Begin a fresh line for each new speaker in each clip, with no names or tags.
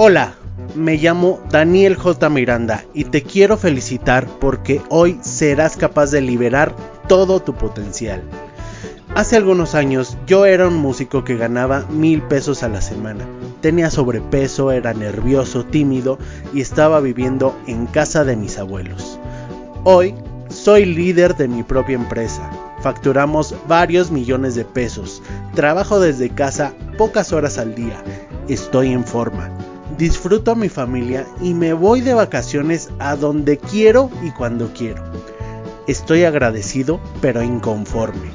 Hola, me llamo Daniel J. Miranda y te quiero felicitar porque hoy serás capaz de liberar todo tu potencial. Hace algunos años yo era un músico que ganaba mil pesos a la semana. Tenía sobrepeso, era nervioso, tímido y estaba viviendo en casa de mis abuelos. Hoy soy líder de mi propia empresa. Facturamos varios millones de pesos. Trabajo desde casa pocas horas al día. Estoy en forma disfruto a mi familia y me voy de vacaciones a donde quiero y cuando quiero. Estoy agradecido pero inconforme.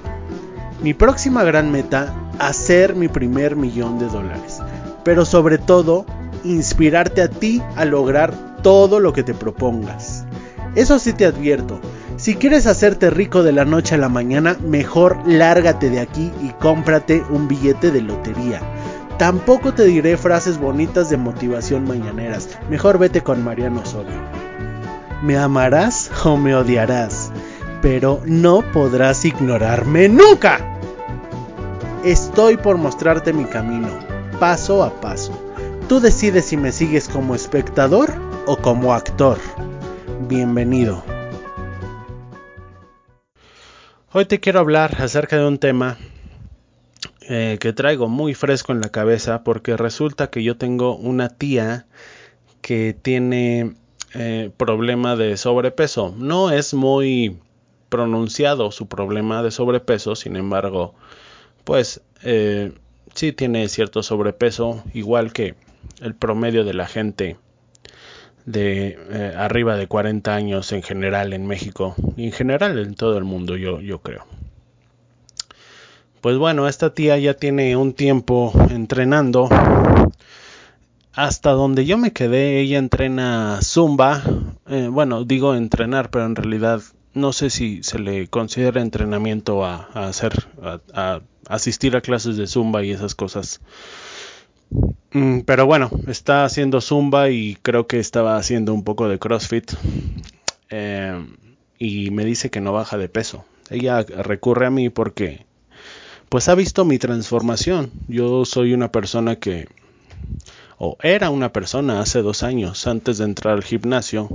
Mi próxima gran meta, hacer mi primer millón de dólares. Pero sobre todo, inspirarte a ti a lograr todo lo que te propongas. Eso sí te advierto, si quieres hacerte rico de la noche a la mañana, mejor lárgate de aquí y cómprate un billete de lotería Tampoco te diré frases bonitas de motivación mañaneras. Mejor vete con Mariano Osorio. Me amarás o me odiarás, pero no podrás ignorarme nunca. Estoy por mostrarte mi camino, paso a paso. Tú decides si me sigues como espectador o como actor. Bienvenido. Hoy te quiero hablar acerca de un tema eh, que traigo muy fresco en la cabeza porque resulta que yo tengo una tía que tiene eh, problema de sobrepeso. No es muy pronunciado su problema de sobrepeso, sin embargo, pues eh, sí tiene cierto sobrepeso, igual que el promedio de la gente de arriba de 40 años en general en México y en general en todo el mundo, yo, yo creo. Pues bueno, esta tía ya tiene un tiempo entrenando. Hasta donde yo me quedé, ella entrena zumba. Eh, bueno, digo entrenar, pero en realidad no sé si se le considera entrenamiento a, hacer, a, asistir a clases de zumba y esas cosas. Mm, pero bueno, está haciendo zumba y creo que estaba haciendo un poco de CrossFit. Eh, y me dice que no baja de peso. Ella recurre a mí porque pues ha visto mi transformación. Yo soy una persona que, o era una persona hace dos años, antes de entrar al gimnasio,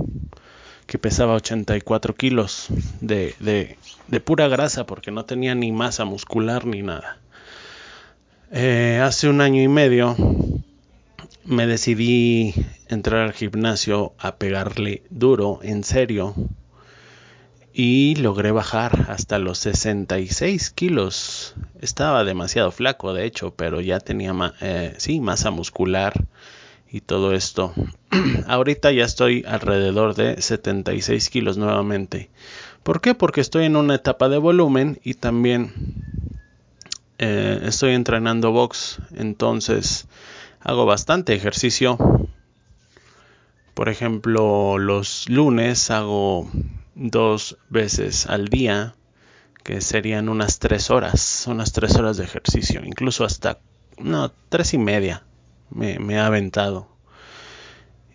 que pesaba 84 kilos de, de, de pura grasa porque no tenía ni masa muscular ni nada. Eh, hace un año y medio me decidí entrar al gimnasio a pegarle duro, en serio, y logré bajar hasta los 66 kilos. Estaba demasiado flaco, de hecho, pero ya tenía eh, sí, masa muscular y todo esto. Ahorita ya estoy alrededor de 76 kilos nuevamente. ¿Por qué? Porque estoy en una etapa de volumen y también eh, estoy entrenando box. Entonces hago bastante ejercicio. Por ejemplo, los lunes hago dos veces al día, que serían unas tres horas, unas tres horas de ejercicio, incluso hasta, no, tres y media me, ha aventado.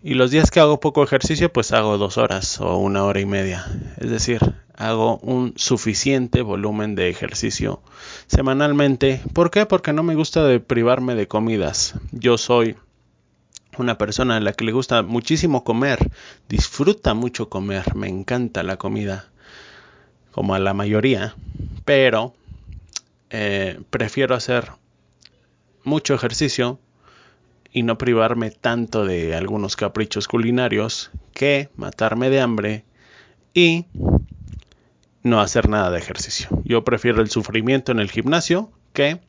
Y los días que hago poco ejercicio, pues hago dos horas o una hora y media. Es decir, hago un suficiente volumen de ejercicio semanalmente. ¿Por qué? Porque no me gusta privarme de comidas. Yo soy una persona a la que le gusta muchísimo comer, disfruta mucho comer, me encanta la comida, como a la mayoría, pero eh, prefiero hacer mucho ejercicio y no privarme tanto de algunos caprichos culinarios que matarme de hambre y no hacer nada de ejercicio. Yo prefiero el sufrimiento en el gimnasio que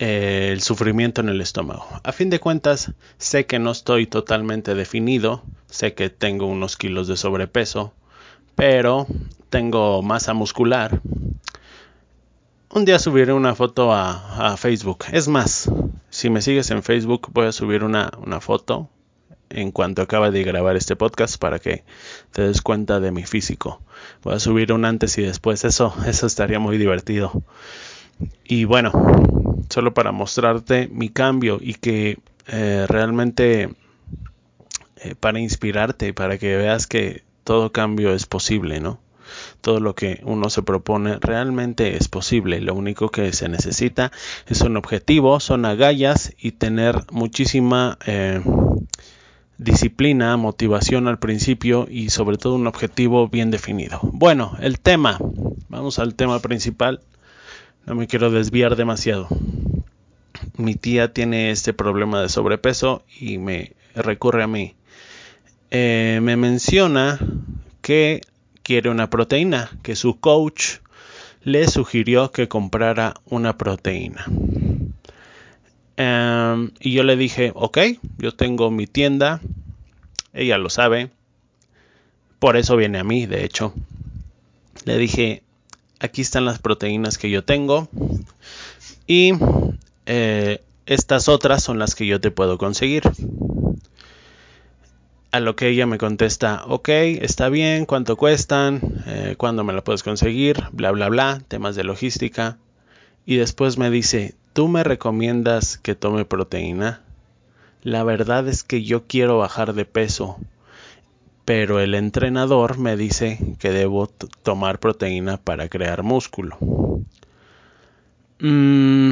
el sufrimiento en el estómago. A fin de cuentas, sé que no estoy totalmente definido, sé que tengo unos kilos de sobrepeso, pero tengo masa muscular. Un día subiré una foto a, Facebook. Es más, si me sigues en Facebook voy a subir una, una foto en cuanto acabe de grabar este podcast para que te des cuenta de mi físico. Voy a subir un antes y después. Eso, eso estaría muy divertido. Y bueno, solo para mostrarte mi cambio y que eh, realmente eh, para inspirarte, para que veas que todo cambio es posible, ¿no? todo lo que uno se propone realmente es posible. Lo único que se necesita es un objetivo, son agallas y tener muchísima eh, disciplina, motivación al principio y sobre todo un objetivo bien definido. Bueno, el tema, vamos al tema principal. No me quiero desviar demasiado. Mi tía tiene este problema de sobrepeso y me recurre a mí. Eh, me menciona que quiere una proteína, que su coach le sugirió que comprara una proteína. Em, y yo le dije, ok, yo tengo mi tienda, ella lo sabe, por eso viene a mí, de hecho. Le dije, aquí están las proteínas que yo tengo y eh, estas otras son las que yo te puedo conseguir. A lo que ella me contesta, ok, está bien, ¿cuánto cuestan? Eh, ¿Cuándo me la puedes conseguir? Bla, bla, bla, temas de logística. Y después me dice, ¿tú me recomiendas que tome proteína? La verdad es que yo quiero bajar de peso, pero el entrenador me dice que debo tomar proteína para crear músculo. Mm,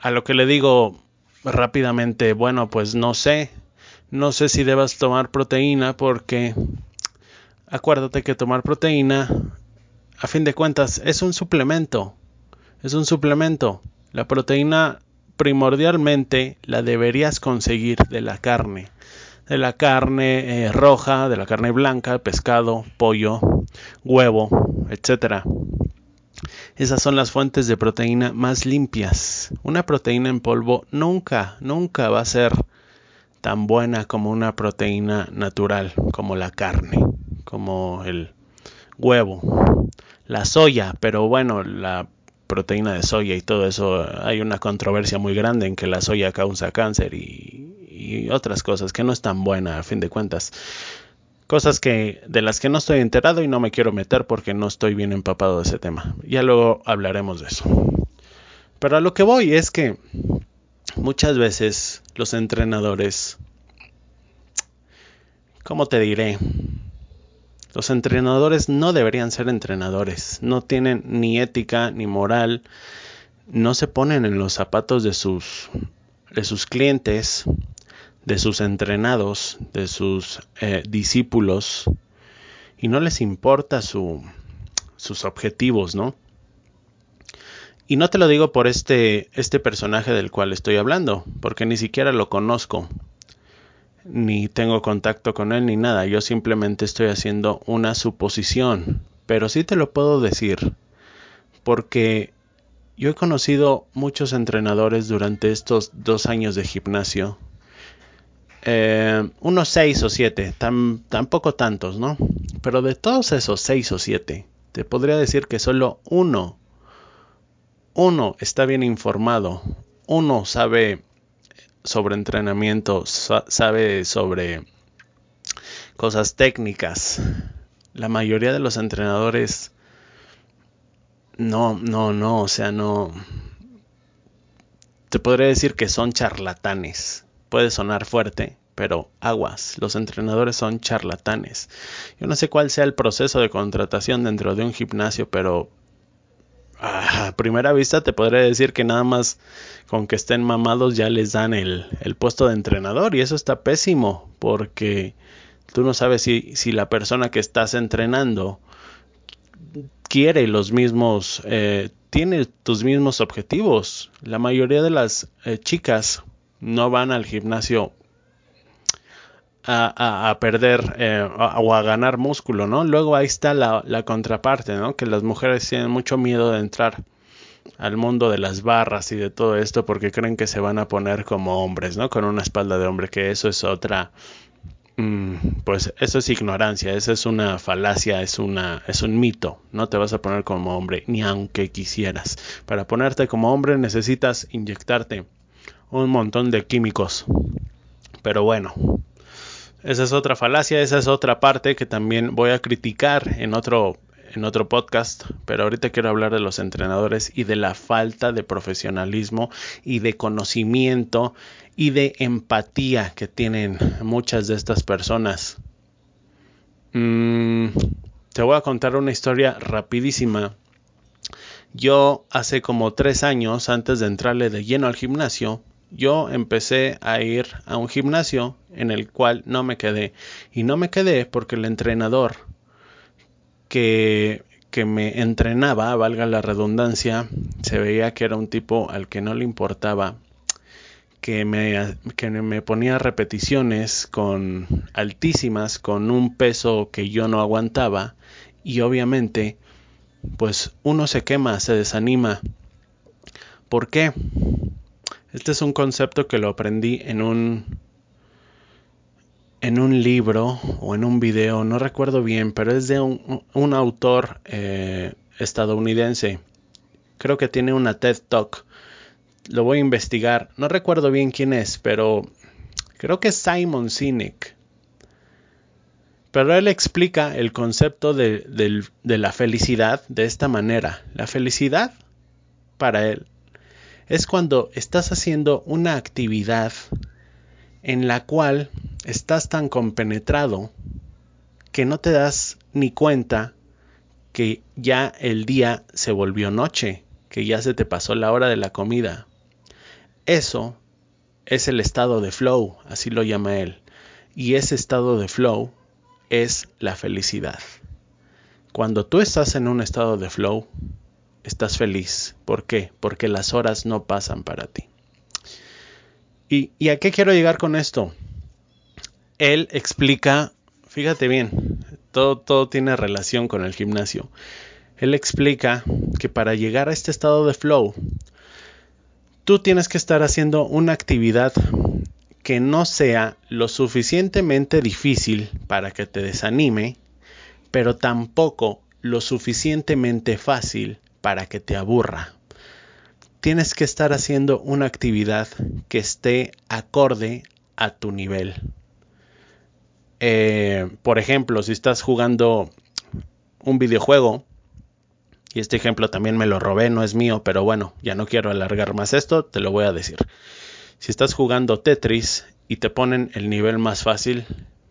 a lo que le digo rápidamente, bueno, pues no sé, no sé si debas tomar proteína porque acuérdate que tomar proteína, a fin de cuentas, es un suplemento. Es un suplemento. La proteína primordialmente la deberías conseguir de la carne. De la carne eh, roja, de la carne blanca, pescado, pollo, huevo, etc. Esas son las fuentes de proteína más limpias. Una proteína en polvo nunca, nunca va a ser tan buena como una proteína natural, como la carne, como el huevo, la soya, pero bueno, la proteína de soya y todo eso, hay una controversia muy grande en que la soya causa cáncer y, otras cosas que no es tan buena a fin de cuentas. Cosas que de las que no estoy enterado y no me quiero meter porque no estoy bien empapado de ese tema. Ya luego hablaremos de eso. Pero a lo que voy es que muchas veces los entrenadores, ¿cómo te diré? Los entrenadores no deberían ser entrenadores, no tienen ni ética ni moral, no se ponen en los zapatos de sus, de sus clientes, de sus entrenados, de sus eh, discípulos, y no les importa su, sus objetivos, ¿no? Y no te lo digo por este, este personaje del cual estoy hablando, porque ni siquiera lo conozco, ni tengo contacto con él, ni nada. Yo simplemente estoy haciendo una suposición. Pero sí te lo puedo decir, porque yo he conocido muchos entrenadores durante estos dos años de gimnasio. Eh, unos seis o siete, tampoco tantos, ¿no? Pero de todos esos seis o siete, te podría decir que solo uno uno está bien informado, uno sabe sobre entrenamiento, sabe sobre cosas técnicas. La mayoría de los entrenadores no, no, no, o sea, no. Te podría decir que son charlatanes. Puede sonar fuerte, pero aguas, los entrenadores son charlatanes. Yo no sé cuál sea el proceso de contratación dentro de un gimnasio, pero a primera vista te podría decir que nada más con que estén mamados ya les dan el, puesto de entrenador y eso está pésimo porque tú no sabes si, si la persona que estás entrenando quiere los mismos, eh, tiene tus mismos objetivos. La mayoría de las eh, chicas no van al gimnasio a, perder eh, o a ganar músculo, ¿no? Luego ahí está la, la, contraparte, ¿no? Que las mujeres tienen mucho miedo de entrar al mundo de las barras y de todo esto porque creen que se van a poner como hombres, ¿no? Con una espalda de hombre, que eso es otra... Mm, pues eso es ignorancia, eso es una falacia, es una es un mito. No te vas a poner como hombre ni aunque quisieras. Para ponerte como hombre necesitas inyectarte un montón de químicos. Pero bueno, esa es otra falacia, esa es otra parte que también voy a criticar en otro, en otro podcast, pero ahorita quiero hablar de los entrenadores y de la falta de profesionalismo y de conocimiento y de empatía que tienen muchas de estas personas. Mm, te voy a contar una historia rapidísima. Yo hace como tres años, antes de entrarle de lleno al gimnasio, yo empecé a ir a un gimnasio en el cual no me quedé. Y no me quedé porque el entrenador que, que me entrenaba, valga la redundancia, se veía que era un tipo al que no le importaba que me, que me ponía repeticiones con altísimas, con un peso que yo no aguantaba y obviamente pues uno se quema, se desanima. ¿Por qué? Este es un concepto que lo aprendí en un en un libro o en un video, no recuerdo bien, pero es de un, autor eh, estadounidense. Creo que tiene una TED Talk. Lo voy a investigar. No recuerdo bien quién es, pero creo que es Simon Sinek. Pero él explica el concepto de, de la felicidad de esta manera. La felicidad para él es cuando estás haciendo una actividad en la cual estás tan compenetrado que no te das ni cuenta que ya el día se volvió noche, que ya se te pasó la hora de la comida. Eso es el estado de flow, así lo llama él. Y ese estado de flow es la felicidad. Cuando tú estás en un estado de flow, estás feliz. ¿Por qué? Porque las horas no pasan para ti. ¿Y, a qué quiero llegar con esto? Él explica, fíjate bien, todo, todo tiene relación con el gimnasio. Él explica que para llegar a este estado de flow, tú tienes que estar haciendo una actividad que no sea lo suficientemente difícil para que te desanime, pero tampoco lo suficientemente fácil para que te aburra. Tienes que estar haciendo una actividad que esté acorde a tu nivel. Eh, por ejemplo, si estás jugando un videojuego, y este ejemplo también me lo robé, no es mío, pero bueno, ya no quiero alargar más esto, te lo voy a decir. Si estás jugando Tetris y te ponen el nivel más fácil,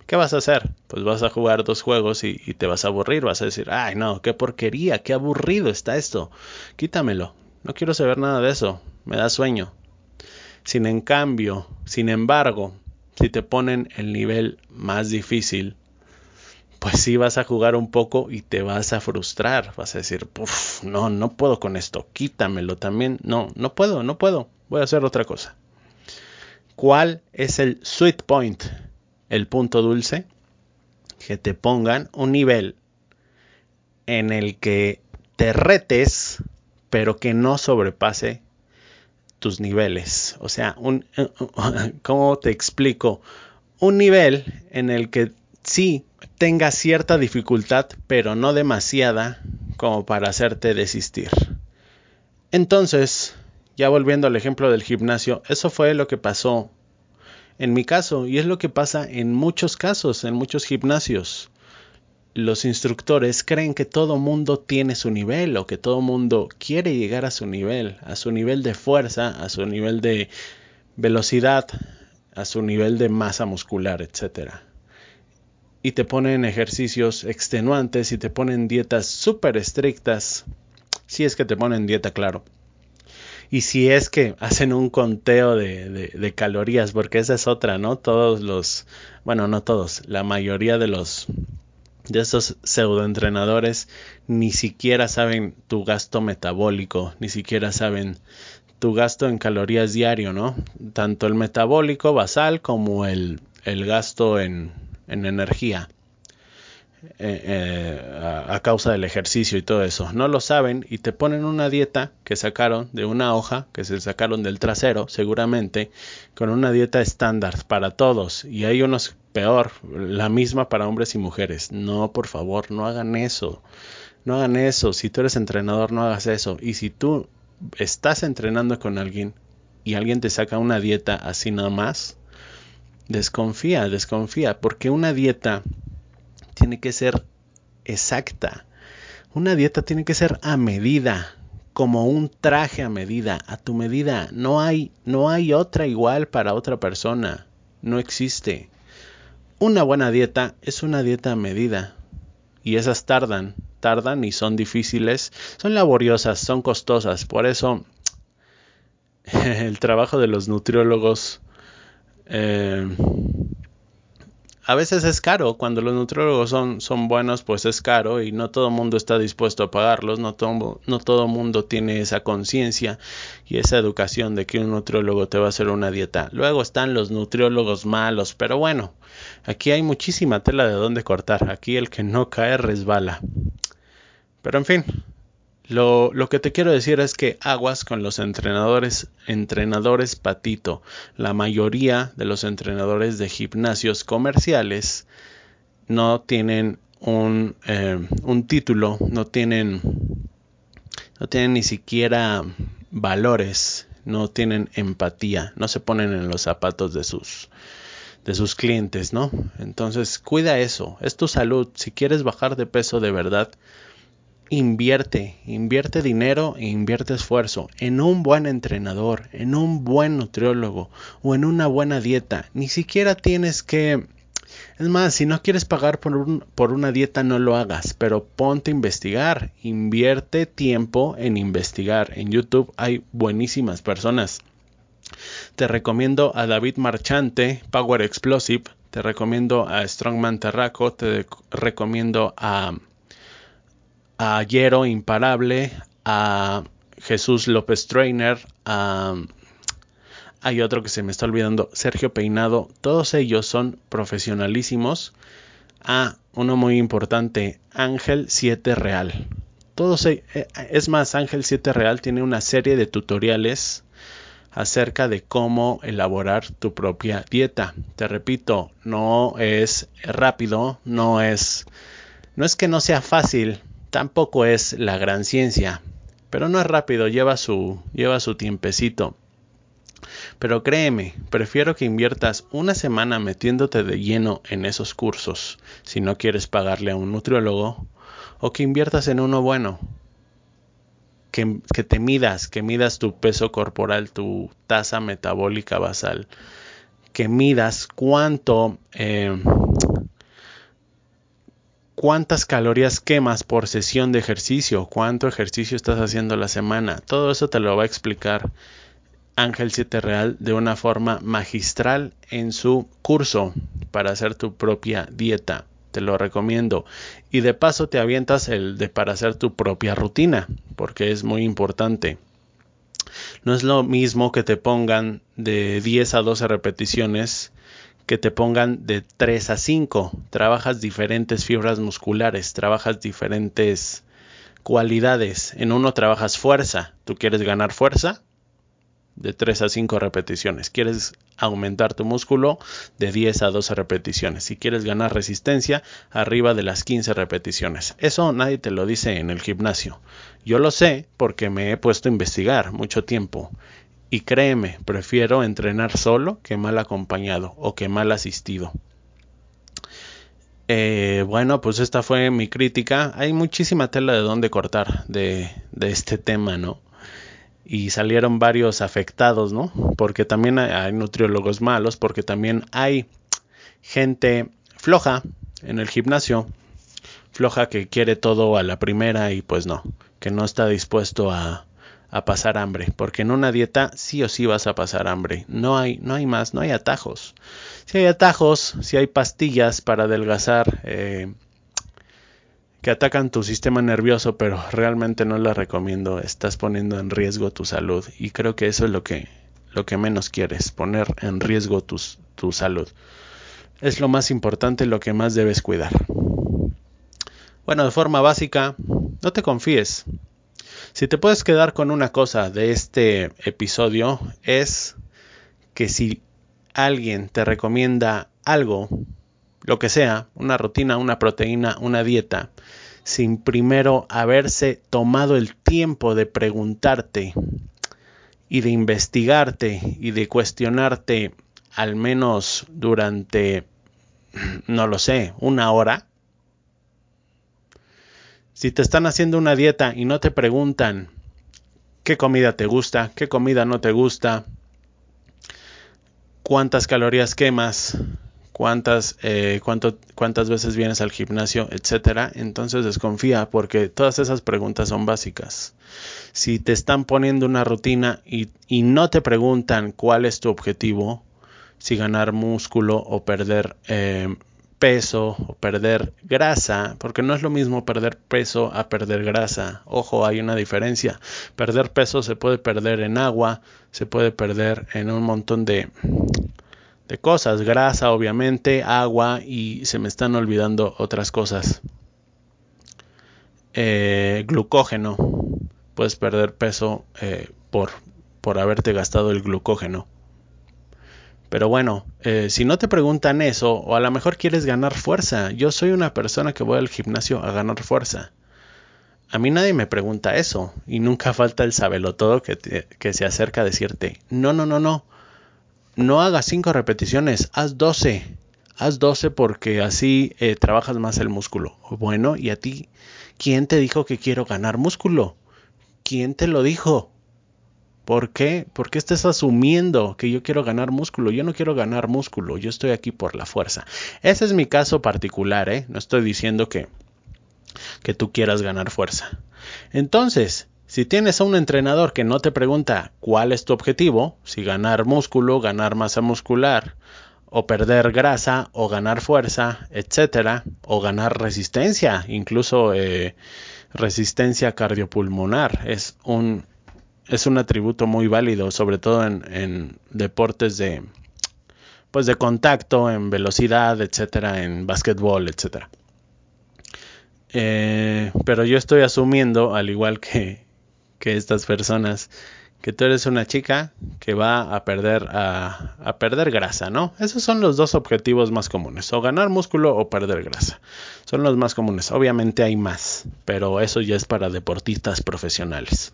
¿qué vas a hacer? Pues vas a jugar dos juegos y, te vas a aburrir, vas a decir, ay no, qué porquería, qué aburrido está esto, quítamelo, no quiero saber nada de eso, me da sueño. Sin en cambio, sin embargo, si te ponen el nivel más difícil, pues sí vas a jugar un poco y te vas a frustrar, vas a decir, Puf, no, no puedo con esto, quítamelo también, no, no puedo, no puedo, voy a hacer otra cosa. ¿Cuál es el sweet point? El punto dulce, que te pongan un nivel en el que te retes, pero que no sobrepase tus niveles. O sea, un, ¿cómo te explico? Un nivel en el que sí tenga cierta dificultad, pero no demasiada como para hacerte desistir. Entonces, ya volviendo al ejemplo del gimnasio, eso fue lo que pasó en mi caso, y es lo que pasa en muchos casos, en muchos gimnasios. Los instructores creen que todo mundo tiene su nivel o que todo mundo quiere llegar a su nivel, a su nivel de fuerza, a su nivel de velocidad, a su nivel de masa muscular, etc. Y te ponen ejercicios extenuantes y te ponen dietas súper estrictas, si es que te ponen dieta, claro y si es que hacen un conteo de, calorías, porque esa es otra, ¿no? Todos los, bueno, no todos, la mayoría de los de esos pseudoentrenadores ni siquiera saben tu gasto metabólico, ni siquiera saben tu gasto en calorías diario, ¿no? Tanto el metabólico basal como el, el gasto en, en energía. Eh, eh, a, causa del ejercicio y todo eso. No lo saben y te ponen una dieta que sacaron de una hoja, que se sacaron del trasero, seguramente, con una dieta estándar para todos. Y hay unos peor, la misma para hombres y mujeres. No, por favor, no hagan eso. No hagan eso. Si tú eres entrenador, no hagas eso. Y si tú estás entrenando con alguien y alguien te saca una dieta así nada más, desconfía, desconfía, porque una dieta tiene que ser exacta. Una dieta tiene que ser a medida, como un traje a medida, a tu medida. No hay, no hay otra igual para otra persona. No existe. Una buena dieta es una dieta a medida. y esas tardan, tardan y son difíciles, son laboriosas, son costosas, por eso el trabajo de los nutriólogos eh, a veces es caro. Cuando los nutriólogos son, son buenos, pues es caro y no todo el mundo está dispuesto a pagarlos. No todo, no todo mundo tiene esa conciencia y esa educación de que un nutriólogo te va a hacer una dieta. Luego están los nutriólogos malos, pero bueno, aquí hay muchísima tela de dónde cortar. Aquí el que no cae resbala. Pero en fin, lo, que te quiero decir es que aguas con los entrenadores, entrenadores patito. La mayoría de los entrenadores de gimnasios comerciales no tienen un, eh, un título, no tienen, no tienen ni siquiera valores, no tienen empatía, no se ponen en los zapatos de sus, de sus clientes, ¿no? Entonces, cuida eso, es tu salud. Si quieres bajar de peso de verdad, invierte, invierte dinero e invierte esfuerzo en un buen entrenador, en un buen nutriólogo o en una buena dieta. Ni siquiera tienes que... Es más, si no quieres pagar por, un, por una dieta, no lo hagas, pero ponte a investigar, invierte tiempo en investigar. En YouTube hay buenísimas personas. Te recomiendo a David Marchante, Power Explosive, te recomiendo a Strongman Terraco, te recomiendo a a Yero Imparable, a Jesús López Trainer, a, hay otro que se me está olvidando, Sergio Peinado, todos ellos son profesionalísimos. A uno muy importante, Ángel 7 Real. Todos, eh, es más, Ángel 7 Real tiene una serie de tutoriales acerca de cómo elaborar tu propia dieta. Te repito, no es rápido, no es no es que no sea fácil, Tampoco es la gran ciencia, pero no es rápido, lleva su, lleva su tiempecito. Pero créeme, prefiero que inviertas una semana metiéndote de lleno en esos cursos si no quieres pagarle a un nutriólogo, o que inviertas en uno bueno, que, que te midas, que midas tu peso corporal, tu tasa metabólica basal, que midas cuánto eh, cuántas calorías quemas por sesión de ejercicio, cuánto ejercicio estás haciendo la semana. Todo eso te lo va a explicar Ángel 7 Real de una forma magistral en su curso para hacer tu propia dieta. Te lo recomiendo. Y de paso te avientas el de para hacer tu propia rutina, porque es muy importante. No es lo mismo que te pongan de 10 a 12 repeticiones que te pongan de 3 a 5. Trabajas diferentes fibras musculares, trabajas diferentes cualidades. En uno trabajas fuerza. ¿Tú quieres ganar fuerza? De 3 a 5 repeticiones. ¿Quieres aumentar tu músculo? De 10 a 12 repeticiones. Si quieres ganar resistencia, arriba de las 15 repeticiones. Eso nadie te lo dice en el gimnasio. Yo lo sé porque me he puesto a investigar mucho tiempo y créeme, prefiero entrenar solo que mal acompañado o que mal asistido. Eh, bueno, pues esta fue mi crítica. Hay muchísima tela de dónde cortar de, este tema, ¿no? Y salieron varios afectados, ¿no? Porque también hay nutriólogos malos, porque también hay gente floja en el gimnasio, floja que quiere todo a la primera y pues no, que no está dispuesto a, a pasar hambre, porque en una dieta sí o sí vas a pasar hambre. No hay, no hay más, no hay atajos. Si hay atajos, si hay pastillas para adelgazar eh, que atacan tu sistema nervioso, pero realmente no las recomiendo. Estás poniendo en riesgo tu salud y creo que eso es lo que, lo que menos quieres, poner en riesgo tu salud. Es lo más importante, lo que más debes cuidar. Bueno, de forma básica, no te confíes. Si te puedes quedar con una cosa de este episodio es que si alguien te recomienda algo, lo que sea, una rutina, una proteína, una dieta, sin primero haberse tomado el tiempo de preguntarte y de investigarte y de cuestionarte al menos durante, no lo sé, una hora, si te están haciendo una dieta y no te preguntan qué comida te gusta, qué comida no te gusta, cuántas calorías quemas, cuántas, eh, cuánto, cuántas veces vienes al gimnasio, etcétera. Entonces desconfía porque todas esas preguntas son básicas. Si te están poniendo una rutina y, no te preguntan cuál es tu objetivo, si ganar músculo o perder eh, peso o perder grasa, porque no es lo mismo perder peso a perder grasa. Ojo, hay una diferencia. Perder peso se puede perder en agua, se puede perder en un montón de, de cosas, grasa obviamente, agua y se me están olvidando otras cosas. Eh, glucógeno, puedes perder peso eh, por, por haberte gastado el glucógeno. Pero bueno, eh, si no te preguntan eso, o a lo mejor quieres ganar fuerza, yo soy una persona que voy al gimnasio a ganar fuerza. A mí nadie me pregunta eso, y nunca falta el sabelotodo que, que se acerca a decirte, no, no, no, no, no hagas 5 repeticiones, haz 12. Haz 12 porque así eh, trabajas más el músculo. Bueno, ¿y a ti? ¿Quién te dijo que quiero ganar músculo? ¿Quién te lo dijo? ¿Por qué? ¿Por qué estás asumiendo que yo quiero ganar músculo? Yo no quiero ganar músculo, yo estoy aquí por la fuerza. Ese es mi caso particular, ¿eh? No estoy diciendo que, que tú quieras ganar fuerza. Entonces, si tienes a un entrenador que no te pregunta cuál es tu objetivo, si ganar músculo, ganar masa muscular, o perder grasa, o ganar fuerza, etcétera, o ganar resistencia, incluso eh, resistencia cardiopulmonar, es un es un atributo muy válido, sobre todo en, deportes de pues de contacto, en velocidad, etcétera, en básquetbol, etcétera. Eh, pero yo estoy asumiendo, al igual que, que estas personas, que tú eres una chica que va a perder a, a, perder grasa, ¿no? Esos son los dos objetivos más comunes, o ganar músculo o perder grasa. Son los más comunes. Obviamente hay más, pero eso ya es para deportistas profesionales.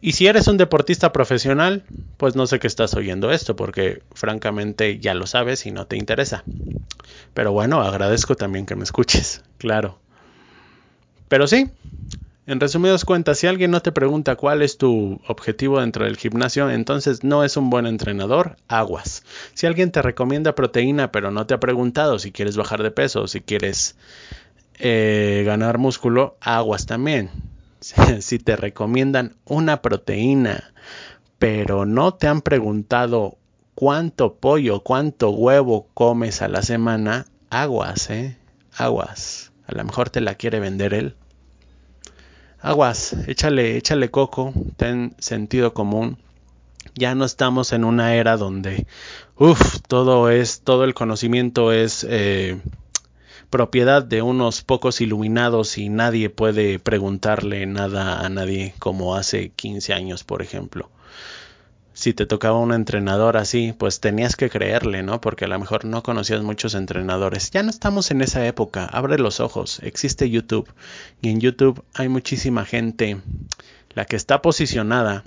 Y si eres un deportista profesional, pues no sé qué estás oyendo esto, porque francamente ya lo sabes y no te interesa. Pero bueno, agradezco también que me escuches, claro. Pero sí, en resumidas cuentas, si alguien no te pregunta cuál es tu objetivo dentro del gimnasio, entonces no es un buen entrenador, aguas. Si alguien te recomienda proteína, pero no te ha preguntado si quieres bajar de peso o si quieres eh, ganar músculo, aguas también si te recomiendan una proteína, pero no te han preguntado cuánto pollo, cuánto huevo comes a la semana, aguas, ¿eh? Aguas. A lo mejor te la quiere vender él. Aguas, échale, échale coco, ten sentido común. Ya no estamos en una era donde, uff, todo es, todo el conocimiento es eh, propiedad de unos pocos iluminados y nadie puede preguntarle nada a nadie como hace 15 años, por ejemplo. Si te tocaba un entrenador así, pues tenías que creerle, ¿no? Porque a lo mejor no conocías muchos entrenadores. Ya no estamos en esa época. Abre los ojos. Existe YouTube. Y en YouTube hay muchísima gente, la que está posicionada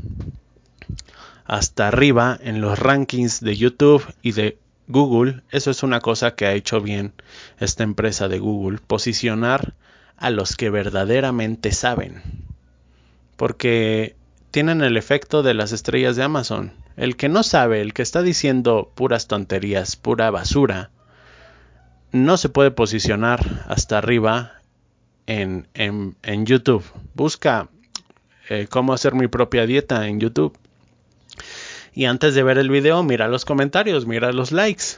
hasta arriba en los rankings de YouTube y de Google, eso es una cosa que ha hecho bien esta empresa de Google, posicionar a los que verdaderamente saben. Porque tienen el efecto de las estrellas de Amazon. El que no sabe, el que está diciendo puras tonterías, pura basura, no se puede posicionar hasta arriba en, en, en YouTube. Busca eh, cómo hacer mi propia dieta en YouTube y antes de ver el video, mira los comentarios, mira los likes.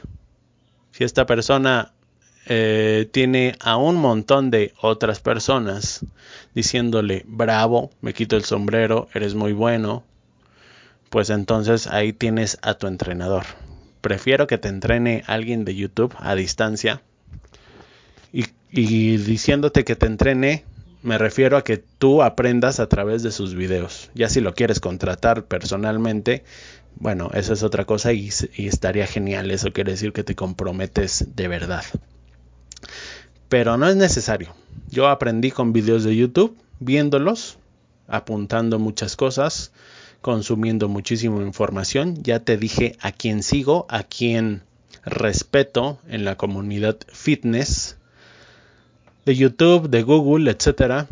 Si esta persona eh, tiene a un montón de otras personas diciéndole, bravo, me quito el sombrero, eres muy bueno, pues entonces ahí tienes a tu entrenador. Prefiero que te entrene alguien de YouTube a distancia y, y diciéndote que te entrene me refiero a que tú aprendas a través de sus videos. Ya si lo quieres contratar personalmente, bueno, eso es otra cosa y, estaría genial. Eso quiere decir que te comprometes de verdad. Pero no es necesario. Yo aprendí con videos de YouTube, viéndolos, apuntando muchas cosas, consumiendo muchísima información. Ya te dije a quién sigo, a quién respeto en la comunidad fitness de YouTube, de Google, etcétera.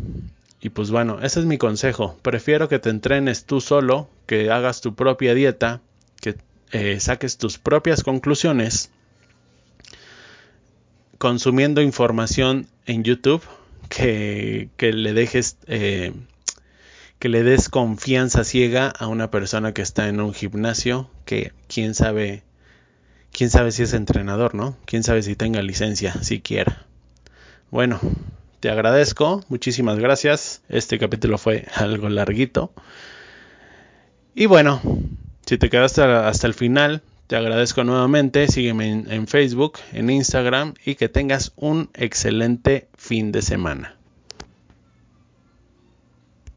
Y pues bueno, ese es mi consejo. Prefiero que te entrenes tú solo, que hagas tu propia dieta, que eh, saques tus propias conclusiones consumiendo información en YouTube que, le dejes eh, que le des confianza ciega a una persona que está en un gimnasio que quién sabe quién sabe si es entrenador, ¿no? Quién sabe si tenga licencia siquiera. Bueno, te agradezco, muchísimas gracias. Este capítulo fue algo larguito. Y bueno, si te quedaste hasta el final, te agradezco nuevamente. Sígueme en, Facebook, en Instagram y que tengas un excelente fin de semana.